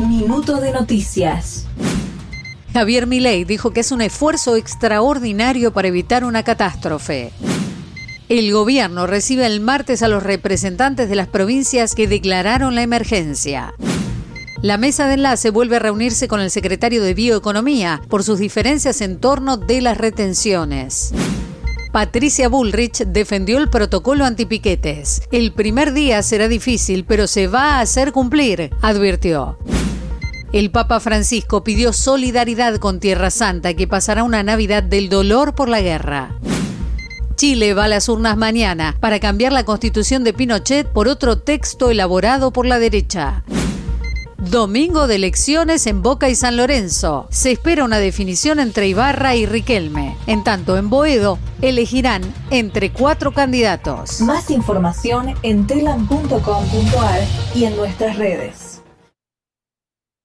Minuto de noticias. Javier Milei dijo que es un esfuerzo extraordinario para evitar una catástrofe. El gobierno recibe el martes a los representantes de las provincias que declararon la emergencia. La mesa de enlace vuelve a reunirse con el secretario de Bioeconomía por sus diferencias en torno de las retenciones. Patricia Bullrich defendió el protocolo antipiquetes. El primer día será difícil, pero se va a hacer cumplir, advirtió. El Papa Francisco pidió solidaridad con Tierra Santa, que pasará una Navidad del dolor por la guerra. Chile va a las urnas mañana para cambiar la constitución de Pinochet por otro texto elaborado por la derecha. Domingo de elecciones en Boca y San Lorenzo. Se espera una definición entre Ibarra y Riquelme. En tanto, en Boedo elegirán entre cuatro candidatos. Más información en telam.com.ar y en nuestras redes.